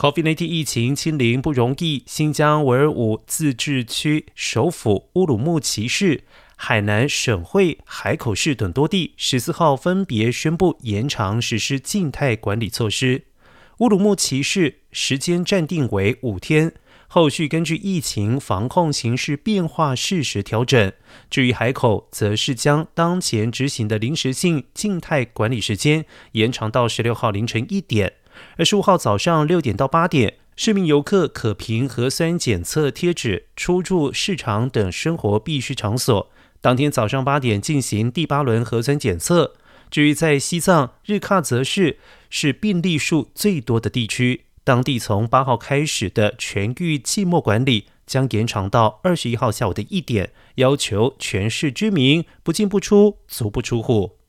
COVID-19 疫情清零不容易，新疆维吾尔自治区首府乌鲁木齐市、海南省会海口市等多地十四号分别宣布延长实施静态管理措施。乌鲁木齐市时间暂定为五天，后续根据疫情防控形势变化适时调整。至于海口，则是将当前执行的临时性静态管理时间延长到十六号凌晨一点。二十五号早上六点到八点，市民游客可凭核酸检测贴纸出入市场等生活必需场所。当天早上八点进行第八轮核酸检测。至于在西藏日喀则市，是病例数最多的地区，当地从八号开始的全域寂寞管理将延长到二十一号下午的一点，要求全市居民不进不出，足不出户。